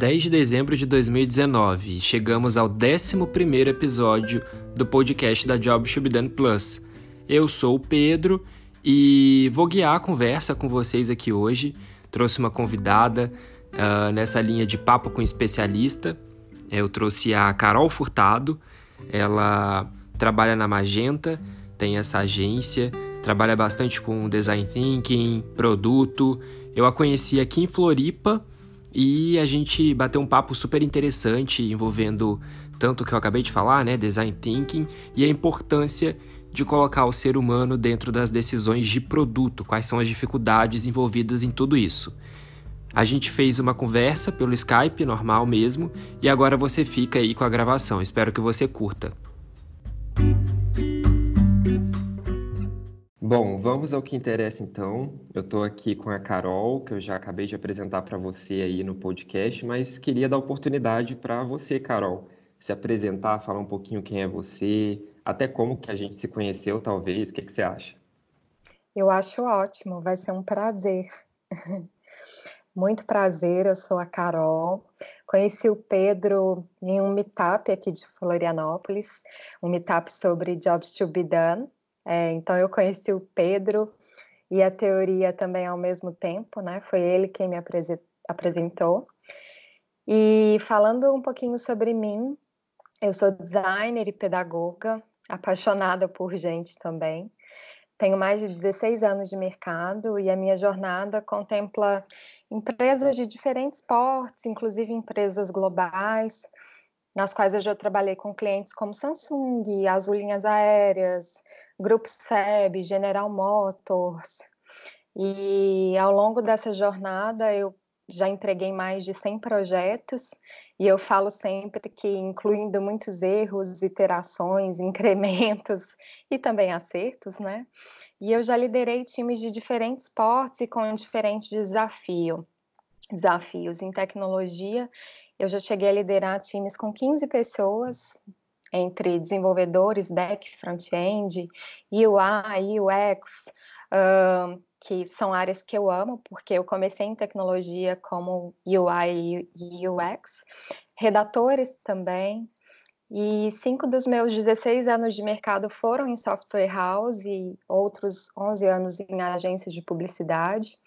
10 de dezembro de 2019 e chegamos ao 11 episódio do podcast da Job Should Be Done Plus. Eu sou o Pedro e vou guiar a conversa com vocês aqui hoje. Trouxe uma convidada uh, nessa linha de papo com especialista. Eu trouxe a Carol Furtado, ela trabalha na Magenta, tem essa agência, trabalha bastante com design thinking, produto. Eu a conheci aqui em Floripa e a gente bateu um papo super interessante envolvendo tanto o que eu acabei de falar, né, design thinking, e a importância de colocar o ser humano dentro das decisões de produto, quais são as dificuldades envolvidas em tudo isso. A gente fez uma conversa pelo Skype, normal mesmo, e agora você fica aí com a gravação. Espero que você curta. Bom, vamos ao que interessa então. Eu estou aqui com a Carol, que eu já acabei de apresentar para você aí no podcast, mas queria dar oportunidade para você, Carol, se apresentar, falar um pouquinho quem é você, até como que a gente se conheceu, talvez. O que, que você acha? Eu acho ótimo, vai ser um prazer. Muito prazer, eu sou a Carol. Conheci o Pedro em um meetup aqui de Florianópolis, um meetup sobre jobs to be done. É, então eu conheci o Pedro e a teoria também ao mesmo tempo, né? Foi ele quem me apresentou. E falando um pouquinho sobre mim, eu sou designer e pedagoga, apaixonada por gente também. Tenho mais de 16 anos de mercado e a minha jornada contempla empresas de diferentes portes, inclusive empresas globais, nas quais eu já trabalhei com clientes como Samsung, Azul Linhas Aéreas, Grupo SEB, General Motors. E ao longo dessa jornada eu já entreguei mais de 100 projetos e eu falo sempre que incluindo muitos erros, iterações, incrementos e também acertos, né? E eu já liderei times de diferentes portes e com diferentes desafio, desafios em tecnologia eu já cheguei a liderar times com 15 pessoas, entre desenvolvedores, back, front-end, UI, UX, que são áreas que eu amo, porque eu comecei em tecnologia como UI e UX, redatores também, e cinco dos meus 16 anos de mercado foram em software house e outros 11 anos em agências de publicidade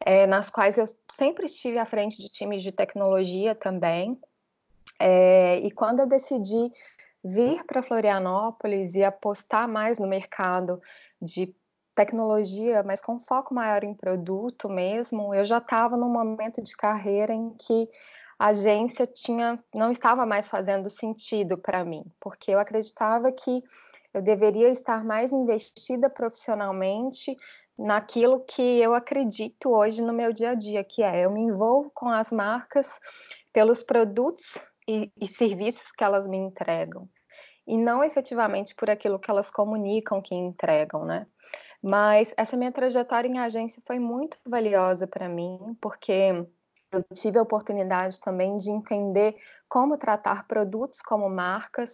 é, nas quais eu sempre estive à frente de times de tecnologia também. É, e quando eu decidi vir para Florianópolis e apostar mais no mercado de tecnologia, mas com foco maior em produto mesmo, eu já estava num momento de carreira em que a agência tinha não estava mais fazendo sentido para mim, porque eu acreditava que eu deveria estar mais investida profissionalmente naquilo que eu acredito hoje no meu dia a dia, que é eu me envolvo com as marcas pelos produtos e, e serviços que elas me entregam, e não efetivamente por aquilo que elas comunicam que entregam, né? Mas essa minha trajetória em agência foi muito valiosa para mim, porque eu tive a oportunidade também de entender como tratar produtos como marcas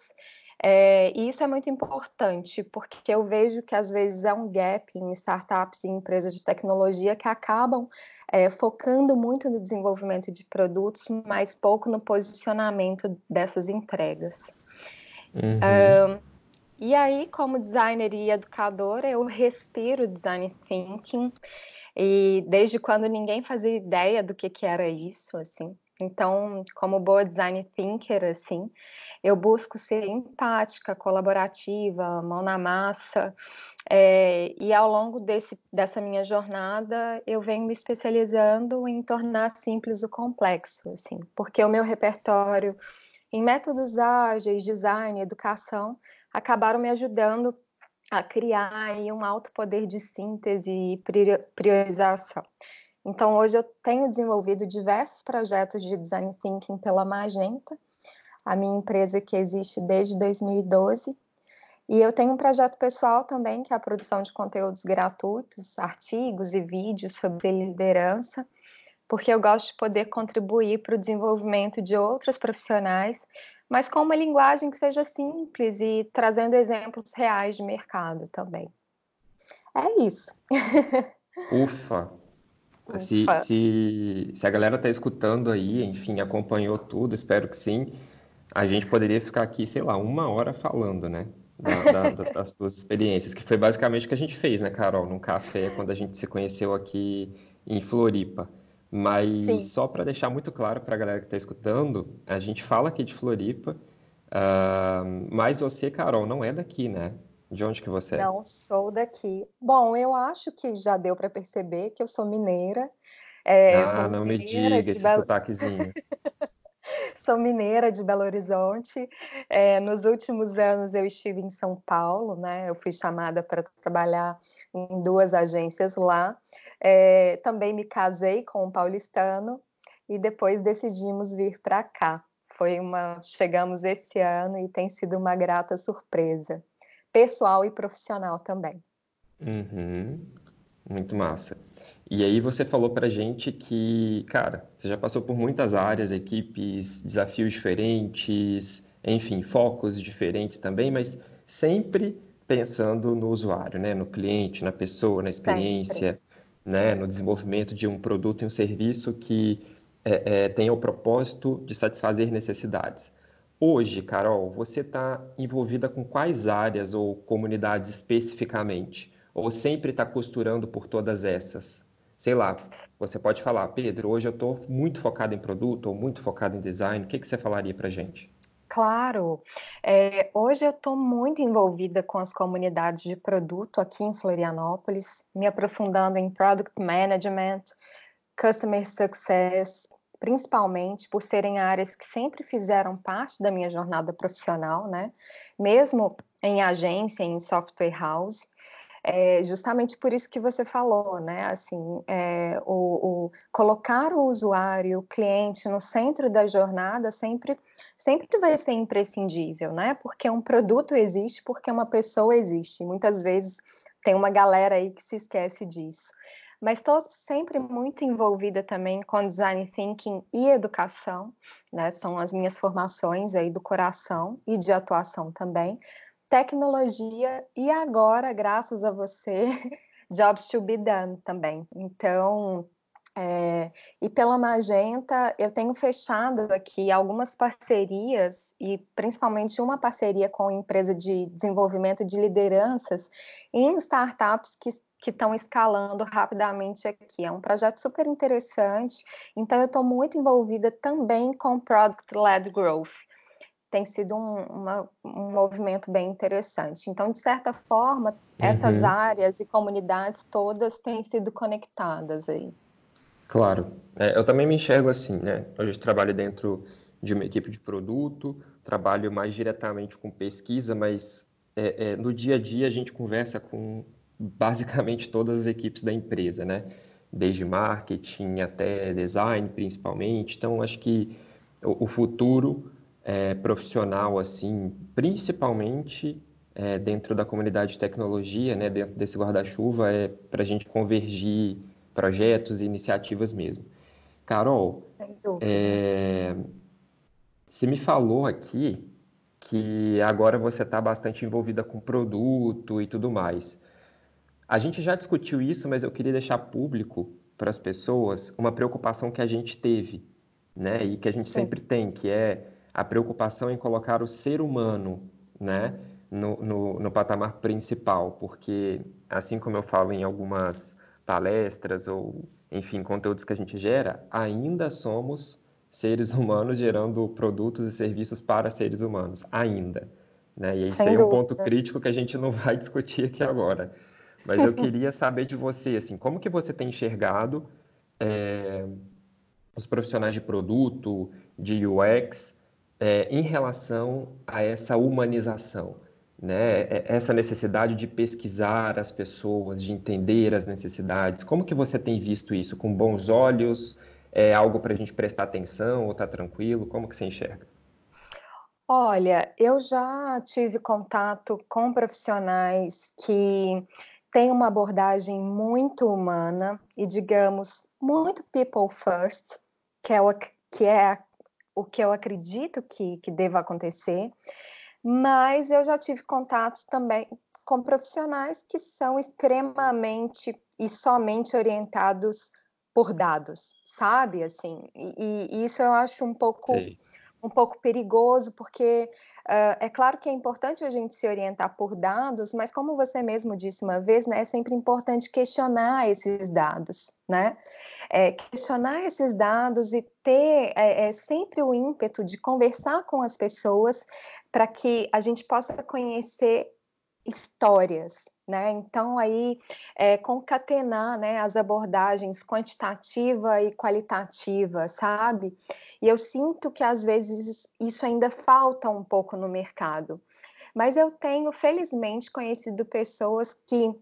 é, e isso é muito importante, porque eu vejo que às vezes é um gap em startups e empresas de tecnologia que acabam é, focando muito no desenvolvimento de produtos, mas pouco no posicionamento dessas entregas. Uhum. Um, e aí, como designer e educadora, eu respiro design thinking, e desde quando ninguém fazia ideia do que, que era isso, assim. Então, como boa design thinker, assim, eu busco ser empática, colaborativa, mão na massa, é, e ao longo desse, dessa minha jornada eu venho me especializando em tornar simples o complexo, assim, porque o meu repertório em métodos ágeis, design, educação, acabaram me ajudando a criar aí um alto poder de síntese e priorização. Então, hoje eu tenho desenvolvido diversos projetos de design thinking pela Magenta, a minha empresa que existe desde 2012. E eu tenho um projeto pessoal também, que é a produção de conteúdos gratuitos, artigos e vídeos sobre liderança, porque eu gosto de poder contribuir para o desenvolvimento de outros profissionais, mas com uma linguagem que seja simples e trazendo exemplos reais de mercado também. É isso. Ufa! Se, se, se, a galera está escutando aí, enfim, acompanhou tudo, espero que sim, a gente poderia ficar aqui, sei lá, uma hora falando, né? Da, da, das suas experiências, que foi basicamente o que a gente fez, né, Carol, num café, quando a gente se conheceu aqui em Floripa. Mas Sim. só para deixar muito claro para a galera que está escutando, a gente fala aqui de Floripa, uh, mas você, Carol, não é daqui, né? De onde que você é? Não sou daqui. Bom, eu acho que já deu para perceber que eu sou mineira. É, ah, sou não me diga esse Belo... sotaquezinho. sou mineira de Belo Horizonte. É, nos últimos anos eu estive em São Paulo, né? Eu fui chamada para trabalhar em duas agências lá. É, também me casei com um paulistano e depois decidimos vir para cá. Foi uma, chegamos esse ano e tem sido uma grata surpresa pessoal e profissional também. Uhum. Muito massa. E aí você falou para gente que, cara, você já passou por muitas áreas, equipes, desafios diferentes, enfim, focos diferentes também, mas sempre pensando no usuário, né? No cliente, na pessoa, na experiência, né? No desenvolvimento de um produto e um serviço que é, é, tenha o propósito de satisfazer necessidades. Hoje, Carol, você está envolvida com quais áreas ou comunidades especificamente? Ou sempre está costurando por todas essas? Sei lá, você pode falar, Pedro, hoje eu estou muito focado em produto ou muito focado em design. O que, que você falaria para gente? Claro, é, hoje eu estou muito envolvida com as comunidades de produto aqui em Florianópolis, me aprofundando em Product Management, Customer Success, principalmente por serem áreas que sempre fizeram parte da minha jornada profissional, né? Mesmo em agência, em software house. É justamente por isso que você falou, né? Assim, é, o, o, colocar o usuário, o cliente no centro da jornada sempre, sempre vai ser imprescindível, né? Porque um produto existe, porque uma pessoa existe. Muitas vezes tem uma galera aí que se esquece disso mas estou sempre muito envolvida também com design thinking e educação, né? São as minhas formações aí do coração e de atuação também. Tecnologia e agora, graças a você, jobs to be done também. Então, é, e pela Magenta, eu tenho fechado aqui algumas parcerias, e principalmente uma parceria com a empresa de desenvolvimento de lideranças em startups que que estão escalando rapidamente aqui. É um projeto super interessante, então eu estou muito envolvida também com Product Led Growth. Tem sido um, uma, um movimento bem interessante. Então, de certa forma, essas uhum. áreas e comunidades todas têm sido conectadas aí. Claro. É, eu também me enxergo assim, né? Hoje eu trabalho dentro de uma equipe de produto, trabalho mais diretamente com pesquisa, mas é, é, no dia a dia a gente conversa com basicamente todas as equipes da empresa, né? Desde marketing até design, principalmente. Então, acho que o, futuro é, profissional, assim, principalmente é, dentro da comunidade de tecnologia, né, dentro desse guarda-chuva, é para a gente convergir projetos e iniciativas mesmo. Carol, é, você me falou aqui que agora você está bastante envolvida com produto e tudo mais. A gente já discutiu isso, mas eu queria deixar público para as pessoas uma preocupação que a gente teve, né? E que a gente Sim. sempre tem, que é a preocupação em colocar o ser humano, né? No, no, no, patamar principal, porque assim como eu falo em algumas palestras ou, enfim, conteúdos que a gente gera, ainda somos seres humanos gerando produtos e serviços para seres humanos, ainda. Né? E isso é um ponto crítico que a gente não vai discutir aqui agora. Mas eu queria saber de você, assim, como que você tem enxergado é, os profissionais de produto, de UX, é, em relação a essa humanização, né? É, essa necessidade de pesquisar as pessoas, de entender as necessidades. Como que você tem visto isso? Com bons olhos? É algo para a gente prestar atenção ou está tranquilo? Como que você enxerga? Olha, eu já tive contato com profissionais que tem uma abordagem muito humana e, digamos, muito people first, que é o que, é o que eu acredito que, que deva acontecer, mas eu já tive contatos também com profissionais que são extremamente e somente orientados por dados, sabe? Assim, e, e isso eu acho um pouco Sim um pouco perigoso, porque uh, é claro que é importante a gente se orientar por dados, mas como você mesmo disse uma vez, né, é sempre importante questionar esses dados, né? É, questionar esses dados e ter é, é sempre o ímpeto de conversar com as pessoas para que a gente possa conhecer histórias, né? Então aí é, concatenar, né, as abordagens quantitativa e qualitativa, sabe? E eu sinto que às vezes isso ainda falta um pouco no mercado. Mas eu tenho, felizmente, conhecido pessoas que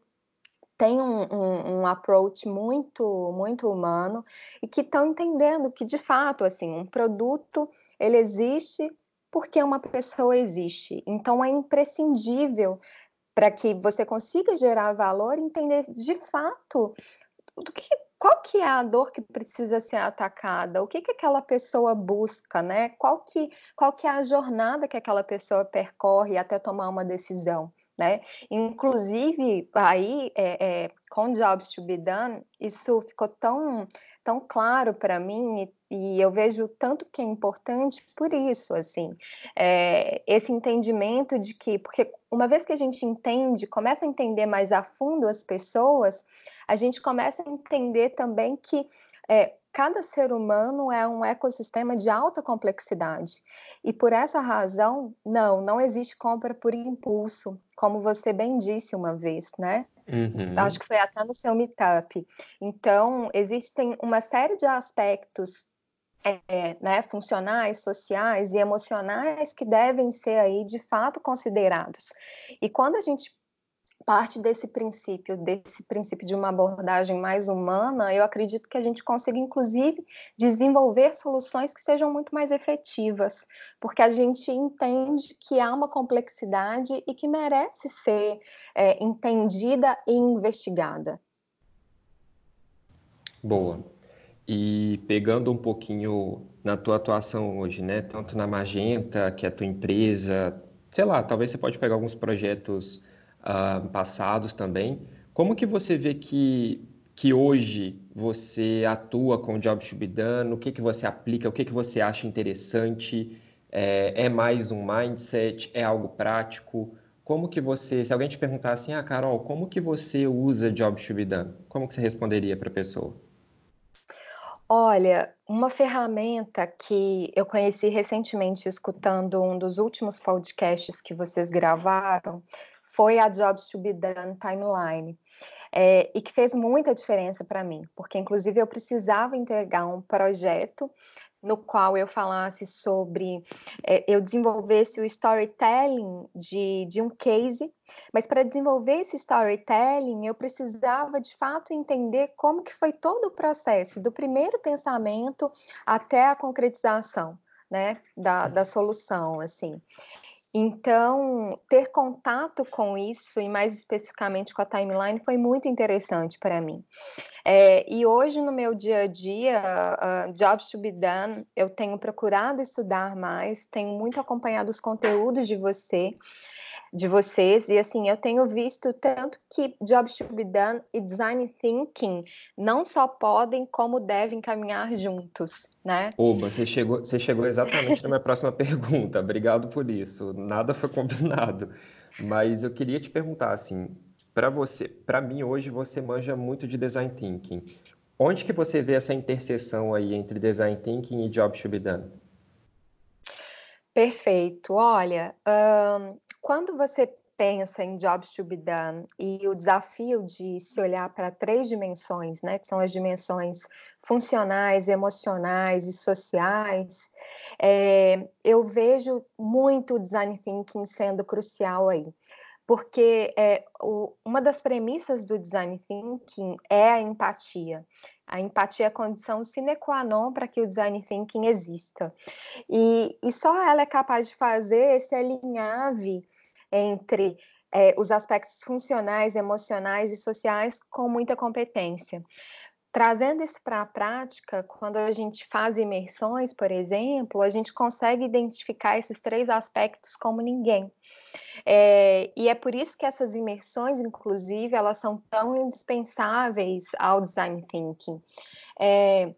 têm um, um, um approach muito, muito humano e que estão entendendo que, de fato, assim, um produto ele existe porque uma pessoa existe. Então é imprescindível para que você consiga gerar valor, entender de fato do que qual que é a dor que precisa ser atacada? O que que aquela pessoa busca, né? Qual que, qual que é a jornada que aquela pessoa percorre até tomar uma decisão, né? Inclusive, aí, é, é, com Jobs to be Done, isso ficou tão, tão claro para mim e, e, eu vejo tanto que é importante por isso, assim, é, esse entendimento de que, porque uma vez que a gente entende, começa a entender mais a fundo as pessoas, a gente começa a entender também que é, cada ser humano é um ecossistema de alta complexidade. E por essa razão, não, não existe compra por impulso, como você bem disse uma vez, né? Uhum. Acho que foi até no seu meetup. Então, existem uma série de aspectos é, né, funcionais, sociais e emocionais que devem ser aí de fato considerados. E quando a gente parte desse princípio, desse princípio de uma abordagem mais humana, eu acredito que a gente consiga, inclusive, desenvolver soluções que sejam muito mais efetivas, porque a gente entende que há uma complexidade e que merece ser é, entendida e investigada. Boa. E pegando um pouquinho na tua atuação hoje, né? Tanto na Magenta, que é a tua empresa, sei lá, talvez você pode pegar alguns projetos uh, passados também. Como que você vê que, que hoje você atua com o Job to be done? O que, que você aplica? O que, que você acha interessante? É, é mais um mindset? É algo prático? Como que você, se alguém te perguntar assim, ah, Carol, como que você usa Job to be done? Como que você responderia para a pessoa? Olha, uma ferramenta que eu conheci recentemente escutando um dos últimos podcasts que vocês gravaram foi a Jobs to be Done Timeline. É, e que fez muita diferença para mim, porque inclusive eu precisava entregar um projeto no qual eu falasse sobre, é, eu desenvolvesse o storytelling de, de um case, mas para desenvolver esse storytelling eu precisava de fato entender como que foi todo o processo, do primeiro pensamento até a concretização, né, da, da solução, assim. Então, ter contato com isso, e mais especificamente com a timeline, foi muito interessante para mim. É, e hoje, no meu dia a dia, uh, Jobs to be Done, eu tenho procurado estudar mais, tenho muito acompanhado os conteúdos de você, de vocês, e assim, eu tenho visto tanto que Jobs to be Done e Design Thinking não só podem, como devem caminhar juntos, né? Oba, você chegou, você chegou exatamente na minha próxima pergunta, obrigado por isso, nada foi combinado, mas eu queria te perguntar, assim, para você, para mim hoje você manja muito de Design Thinking, onde que você vê essa interseção aí entre Design Thinking e Jobs to be Done? Perfeito. Olha, um, quando você pensa em jobs to be done e o desafio de se olhar para três dimensões, né, que são as dimensões funcionais, emocionais e sociais, é, eu vejo muito o design thinking sendo crucial aí. Porque é, o, uma das premissas do design thinking é a empatia. A empatia é a condição sine qua non para que o design thinking exista. E, e só ela é capaz de fazer esse alinhave entre é, os aspectos funcionais, emocionais e sociais com muita competência. Trazendo isso para a prática, quando a gente faz imersões, por exemplo, a gente consegue identificar esses três aspectos como ninguém. É, e é por isso que essas imersões, inclusive, elas são tão indispensáveis ao design thinking. É,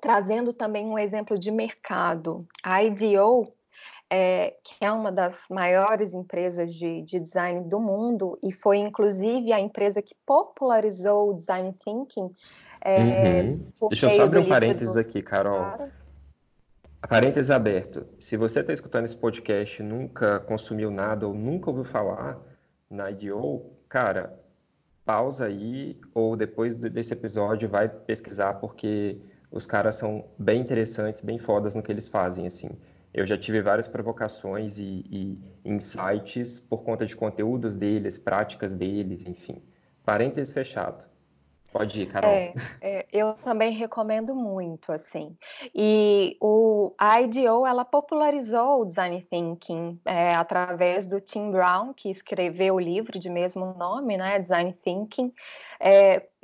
trazendo também um exemplo de mercado, a IDEO, é, que é uma das maiores empresas de, de, design do mundo e foi inclusive a empresa que popularizou o design thinking. É, uhum. Deixa eu só abrir um parênteses do... aqui, Carol. Parênteses aberto. Se você está escutando esse podcast nunca consumiu nada ou nunca ouviu falar na IDO, cara, pausa aí ou depois desse episódio vai pesquisar porque os caras são bem interessantes, bem fodas no que eles fazem, assim. Eu já tive várias provocações e, e insights por conta de conteúdos deles, práticas deles, enfim. Parênteses fechado. Pode ir, Carol. É, é, eu também recomendo muito, assim. E o, a IDEO, ela popularizou o Design Thinking é, através do Tim Brown, que escreveu o livro de mesmo nome, né, Design Thinking.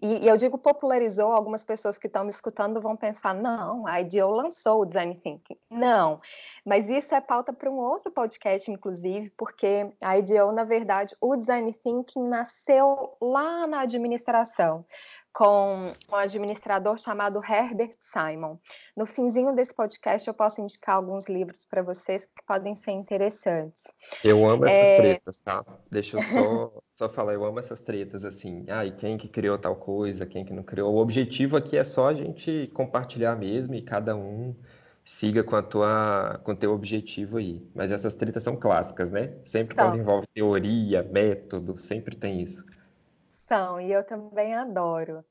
E, e, eu digo popularizou, algumas pessoas que estão me escutando vão pensar, não, a IDEO lançou o Design Thinking. Não, mas isso é pauta para um outro podcast, inclusive, porque a IDEO, na verdade, o Design Thinking nasceu lá na administração com um administrador chamado Herbert Simon. No finzinho desse podcast, eu posso indicar alguns livros para vocês que podem ser interessantes. Eu amo essas é... tretas, tá? Deixa eu só, só falar, eu amo essas tretas, assim. Ah, e quem que criou tal coisa, quem que não criou. O objetivo aqui é só a gente compartilhar mesmo e cada um siga com a tua com teu objetivo aí. Mas essas tretas são clássicas, né? Sempre são. quando envolve teoria, método, sempre tem isso e eu também adoro.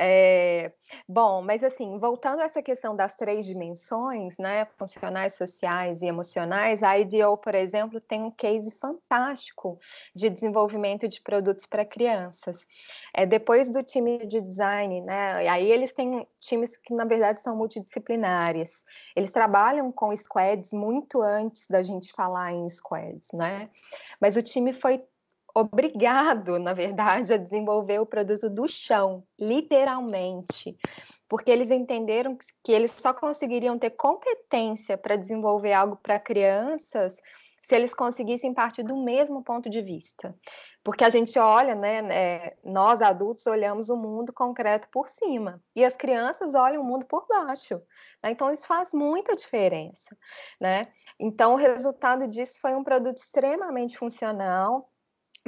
É, bom, mas assim, voltando a essa questão das três dimensões, né, funcionais, sociais e emocionais, a IDEO, por exemplo, tem um case fantástico de desenvolvimento de produtos para crianças. É, depois do time de design, né, aí eles têm times que, na verdade, são multidisciplinares. Eles trabalham com squads muito antes da gente falar em squads, né, mas o time foi obrigado, na verdade, a desenvolver o produto do chão, literalmente, porque eles entenderam que eles só conseguiriam ter competência para desenvolver algo para crianças se eles conseguissem partir do mesmo ponto de vista. Porque a gente olha, né, né, nós adultos olhamos o mundo concreto por cima e as crianças olham o mundo por baixo. Né? Então isso faz muita diferença, né? Então o resultado disso foi um produto extremamente funcional,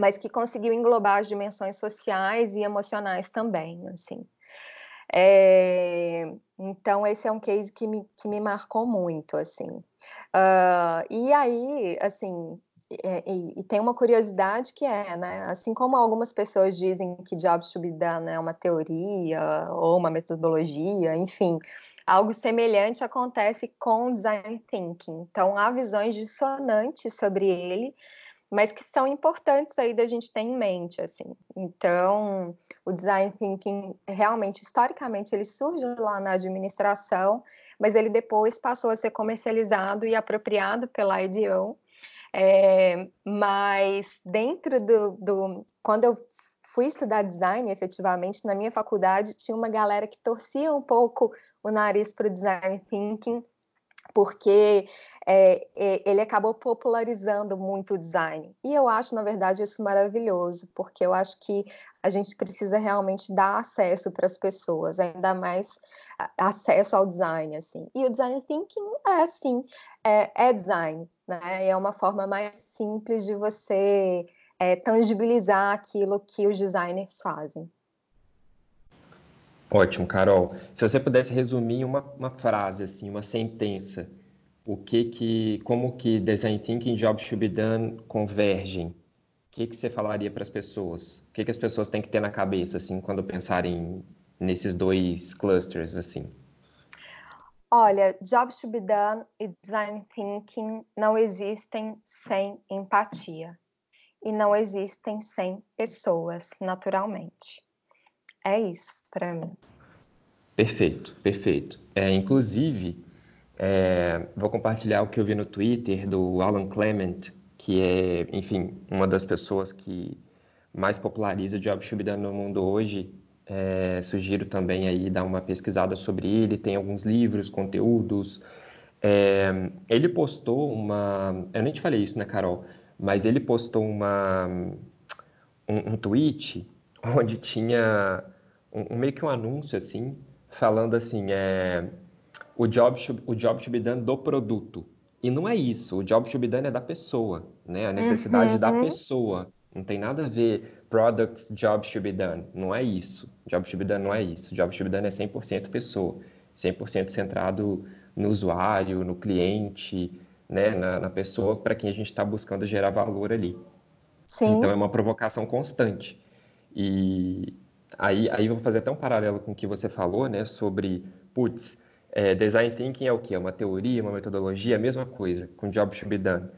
mas que conseguiu englobar as dimensões sociais e emocionais também, assim. É, então, esse é um case que me, que me marcou muito, assim. Uh, e aí, assim, é, e, e, tem uma curiosidade que é, né, assim como algumas pessoas dizem que Jobs to be done é uma teoria ou uma metodologia, enfim, algo semelhante acontece com Design Thinking. Então, há visões dissonantes sobre ele, mas que são importantes aí da gente ter em mente, assim. Então, o design thinking realmente historicamente ele surge lá na administração, mas ele depois passou a ser comercializado e apropriado pela IDEO. É, mas dentro do, do quando eu fui estudar design, efetivamente, na minha faculdade tinha uma galera que torcia um pouco o nariz para o design thinking, porque é, ele acabou popularizando muito o design. E eu acho, na verdade, isso maravilhoso, porque eu acho que a gente precisa realmente dar acesso para as pessoas, ainda mais acesso ao design, assim. E o design thinking é assim, é, é design, né? É uma forma mais simples de você é, tangibilizar aquilo que os designers fazem. Ótimo, Carol. Se você pudesse resumir uma, uma frase, assim, uma sentença, o que que, como que design thinking e jobs should be done convergem? O que que você falaria para as pessoas? O que que as pessoas têm que ter na cabeça, assim, quando pensarem nesses dois clusters, assim? Olha, jobs should be done e design thinking não existem sem empatia e não existem sem pessoas, naturalmente. É isso para mim. Perfeito, perfeito. É, inclusive, é, vou compartilhar o que eu vi no Twitter do Alan Clement, que é, enfim, uma das pessoas que mais populariza Job Shubida no mundo hoje. É, sugiro também aí dar uma pesquisada sobre ele, tem alguns livros, conteúdos. É, ele postou uma. Eu nem te falei isso, né, Carol? mas ele postou uma, um, um tweet onde tinha um, meio que um anúncio assim, falando assim, é, o job should, o job should be done do produto. E não é isso, o job should be done é da pessoa, né? A necessidade uhum. da pessoa. Não tem nada a ver products, job should be done. Não é isso. Job should be done não é isso. Job should be done é 100% pessoa. 100% centrado no usuário, no cliente, né? na, na pessoa para quem a gente está buscando gerar valor ali. Sim. Então é uma provocação constante. E aí, aí eu vou fazer até um paralelo com o que você falou, né? Sobre, putz, é, design thinking é o quê? É uma teoria, uma metodologia, a mesma coisa, com job should be done.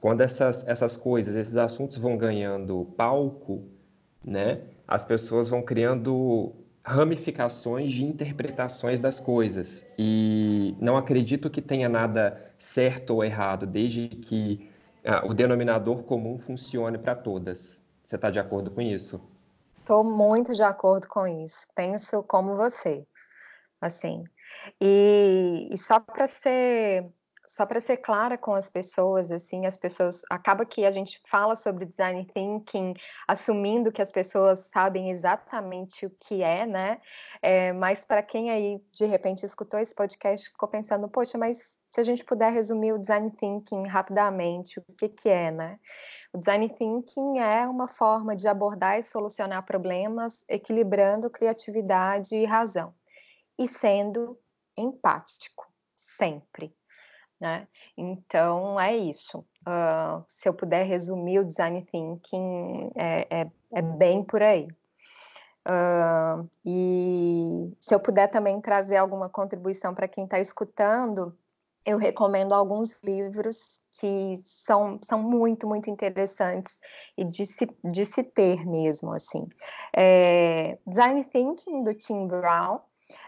Quando essas, essas coisas, esses assuntos vão ganhando palco, né, as pessoas vão criando ramificações de interpretações das coisas. E não acredito que tenha nada certo ou errado, desde que ah, o denominador comum funcione para todas. Você está de acordo com isso? Estou muito de acordo com isso. Penso como você. Assim. E, e só para ser só para ser clara com as pessoas, assim, as pessoas acaba que a gente fala sobre design thinking, assumindo que as pessoas sabem exatamente o que é, né? É, mas para quem aí de repente escutou esse podcast ficou pensando, poxa, mas se a gente puder resumir o design thinking rapidamente, o que que é, né? O design thinking é uma forma de abordar e solucionar problemas equilibrando criatividade e razão e sendo empático sempre né? Então é isso. Uh, se eu puder resumir o design thinking, é, é, é bem por aí. Uh, e se eu puder também trazer alguma contribuição para quem está escutando, eu recomendo alguns livros que são, são muito, muito interessantes e de se, de se ter mesmo, assim. É, Design Thinking, do Tim Brown,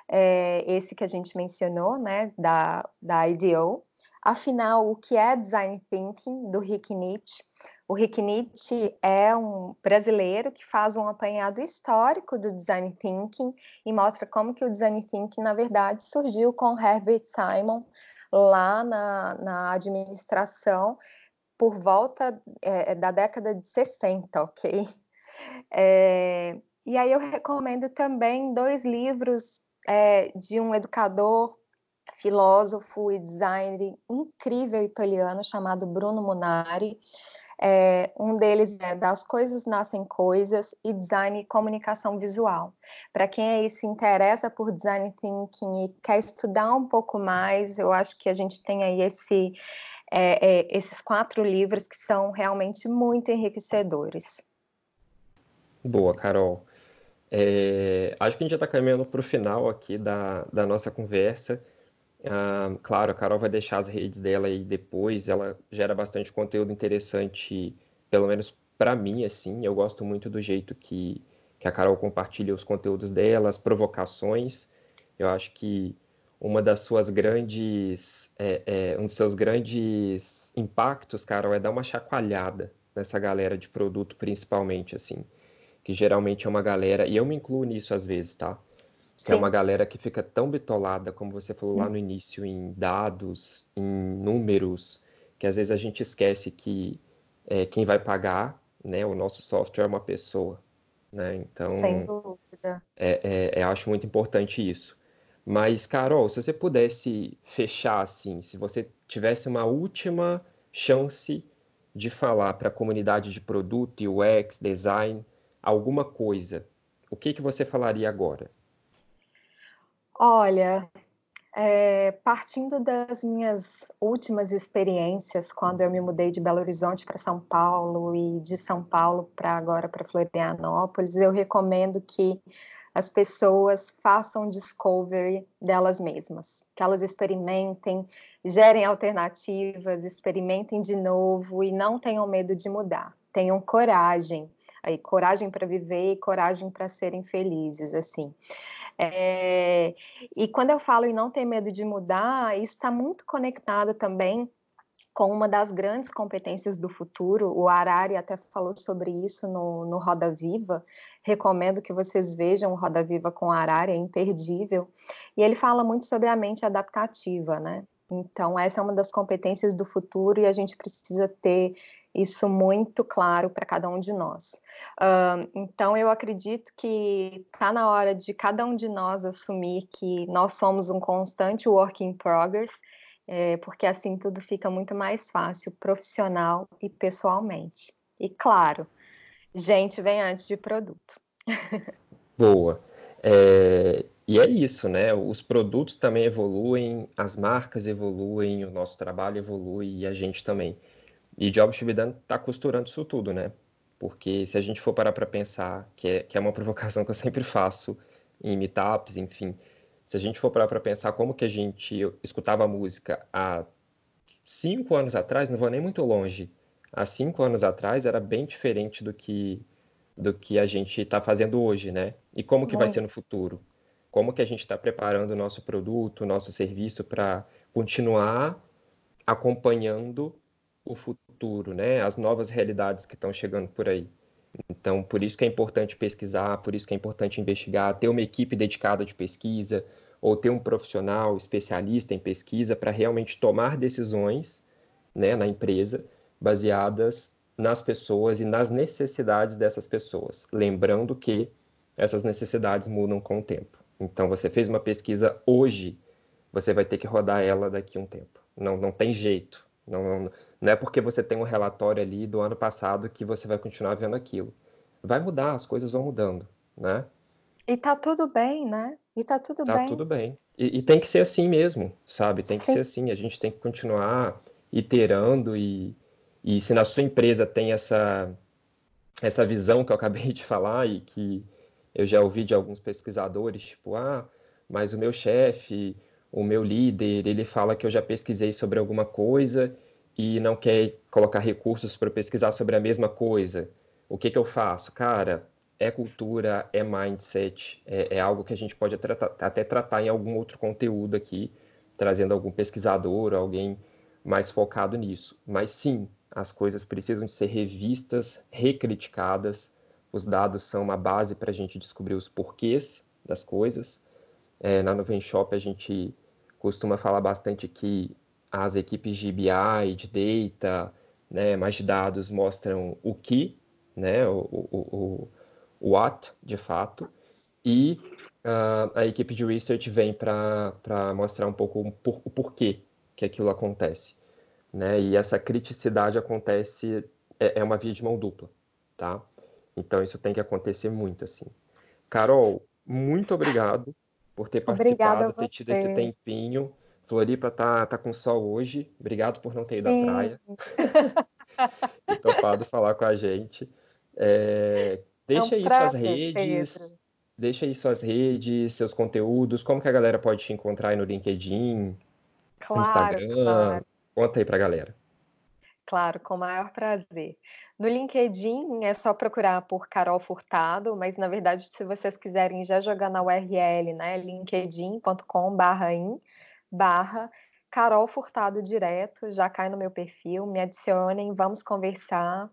é, esse que a gente mencionou, né, da, da IDEO, Afinal, o que é design thinking do Rick Nietzsche? O Rick Nietzsche é um brasileiro que faz um apanhado histórico do design thinking e mostra como que o design thinking, na verdade, surgiu com Herbert Simon lá na, na administração por volta é, da década de 60, ok? É, e aí eu recomendo também dois livros é, de um educador filósofo e designer incrível italiano chamado Bruno Munari. É, um deles é Das Coisas Nascem Coisas e Design e Comunicação Visual. Para quem aí se interessa por Design Thinking e quer estudar um pouco mais, eu acho que a gente tem aí esse, é, é, esses quatro livros que são realmente muito enriquecedores. Boa, Carol. É, acho que a gente já está caminhando para o final aqui da, da nossa conversa. Claro, a Carol vai deixar as redes dela aí depois. Ela gera bastante conteúdo interessante, pelo menos para mim, assim. Eu gosto muito do jeito que, que a Carol compartilha os conteúdos dela, as provocações. Eu acho que uma das suas grandes, é, é, um dos seus grandes impactos, Carol, é dar uma chacoalhada nessa galera de produto, principalmente, assim. Que geralmente é uma galera, e eu me incluo nisso às vezes, tá? Que é uma galera que fica tão bitolada, como você falou lá no início, em dados, em números, que às vezes a gente esquece que é, quem vai pagar né, o nosso software é uma pessoa. Né? Então, Sem dúvida. É, é, é, acho muito importante isso. Mas, Carol, se você pudesse fechar assim, se você tivesse uma última chance de falar para a comunidade de produto, UX, design, alguma coisa, o que, que você falaria agora? Olha, é, partindo das minhas últimas experiências, quando eu me mudei de Belo Horizonte para São Paulo e de São Paulo para agora para Florianópolis, eu recomendo que as pessoas façam discovery delas mesmas, que elas experimentem, gerem alternativas, experimentem de novo e não tenham medo de mudar. Tenham coragem, aí coragem para viver e coragem para serem felizes, assim. É, e quando eu falo em não ter medo de mudar, isso está muito conectado também com uma das grandes competências do futuro. O Arari até falou sobre isso no, no Roda Viva. Recomendo que vocês vejam o Roda Viva com o Arari, é imperdível. E ele fala muito sobre a mente adaptativa, né? Então, essa é uma das competências do futuro e a gente precisa ter isso muito claro para cada um de nós. Uh, então, eu acredito que está na hora de cada um de nós assumir que nós somos um constante work in progress, é, porque assim tudo fica muito mais fácil, profissional e pessoalmente. E claro, gente vem antes de produto. Boa. É, e é isso, né? Os produtos também evoluem, as marcas evoluem, o nosso trabalho evolui e a gente também. E be done está costurando isso tudo, né? Porque se a gente for parar para pensar, que é, que é uma provocação que eu sempre faço em meetups, enfim, se a gente for parar para pensar como que a gente escutava música há cinco anos atrás, não vou nem muito longe, há cinco anos atrás era bem diferente do que do que a gente está fazendo hoje, né? E como que vai ser no futuro? Como que a gente está preparando o nosso produto, o nosso serviço para continuar acompanhando o futuro, né? As novas realidades que estão chegando por aí. Então, por isso que é importante pesquisar, por isso que é importante investigar, ter uma equipe dedicada de pesquisa ou ter um profissional especialista em pesquisa para realmente tomar decisões, né, na empresa baseadas nas pessoas e nas necessidades dessas pessoas. Lembrando que essas necessidades mudam com o tempo. Então, você fez uma pesquisa hoje, você vai ter que rodar ela daqui a um tempo. Não, não tem jeito. Não, não, é porque você tem um relatório ali do ano passado que você vai continuar vendo aquilo. Vai mudar, as coisas vão mudando, né? E tá tudo bem, né? E tá tudo tá bem. Tá tudo bem. E, e, tem que ser assim mesmo, sabe? Tem que Sim. ser assim. A gente tem que continuar iterando e, e se na sua empresa tem essa, essa visão que eu acabei de falar e que eu já ouvi de alguns pesquisadores, tipo, ah, mas o meu chefe, o meu líder, ele fala que eu já pesquisei sobre alguma coisa e não quer colocar recursos para pesquisar sobre a mesma coisa. O que, que eu faço? Cara, é cultura, é mindset, é, é algo que a gente pode até, até tratar em algum outro conteúdo aqui, trazendo algum pesquisador, alguém mais focado nisso. Mas sim, as coisas precisam de ser revistas, recriticadas. Os dados são uma base para a gente descobrir os porquês das coisas. É, na Nuvem Shop a gente costuma falar bastante que as equipes de BI, de data, né, mais de dados mostram o que, né, o, o, o, what, de fato, e uh, a equipe de research vem para mostrar um pouco o porquê que aquilo acontece né? E essa criticidade acontece é, é uma via de mão dupla, tá? Então isso tem que acontecer muito assim. Carol, muito obrigado por ter participado, ter tido esse tempinho. Floripa tá, tá com sol hoje. Obrigado por não ter ido à praia. e topado falar com a gente. É, deixa é um aí prazer, suas redes. Pedro. Deixa aí suas redes, seus conteúdos, como que a galera pode te encontrar aí no LinkedIn, claro, Instagram. Claro. Conta aí para a galera. Claro, com o maior prazer. No LinkedIn é só procurar por Carol Furtado, mas na verdade, se vocês quiserem já jogar na URL, né, linkedin.com/in barra Carol Furtado direto, já cai no meu perfil, me adicionem, vamos conversar,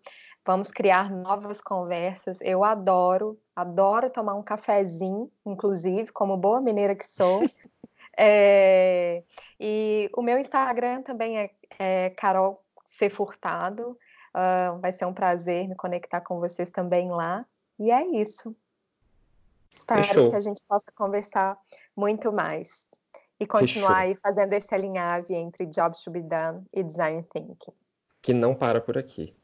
vamos criar novas conversas. Eu adoro, adoro tomar um cafezinho, inclusive, como boa mineira que sou. É, e o meu Instagram também é, é Carol C. Furtado. Uh, vai ser um prazer me conectar com vocês também lá. E é isso. Espero Fechou. que a gente possa conversar muito mais e continuar aí fazendo esse alinhave entre Jobs to be done e Design Thinking. Que não para por aqui.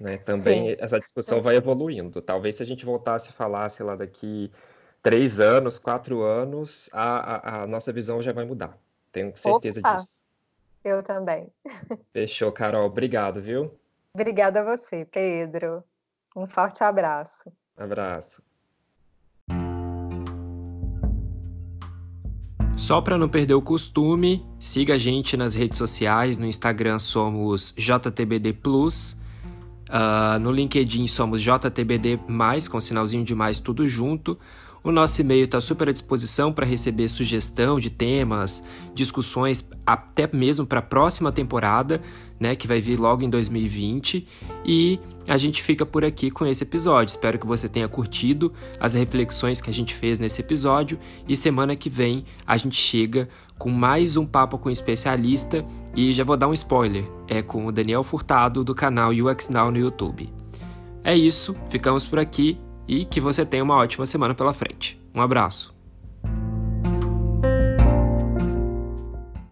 Né? Também Sim. essa discussão vai evoluindo. Talvez se a gente voltasse a falar, sei lá, daqui três anos, quatro anos, a, a, a nossa visão já vai mudar. Tenho certeza Opa, disso. Eu também. Fechou, Carol. Obrigado, viu? Obrigada a você, Pedro. Um forte abraço. Abraço. Só para não perder o costume, siga a gente nas redes sociais. No Instagram somos JTBD Plus. Uh, no LinkedIn somos JTBD, com sinalzinho de mais tudo junto. O nosso e-mail está super à disposição para receber sugestão de temas, discussões, até mesmo para a próxima temporada, né, que vai vir logo em 2020. E a gente fica por aqui com esse episódio. Espero que você tenha curtido as reflexões que a gente fez nesse episódio. E semana que vem a gente chega com mais um papo com um especialista. E já vou dar um spoiler: é com o Daniel Furtado do canal UX Now no YouTube. É isso, ficamos por aqui e que você tenha uma ótima semana pela frente. Um abraço!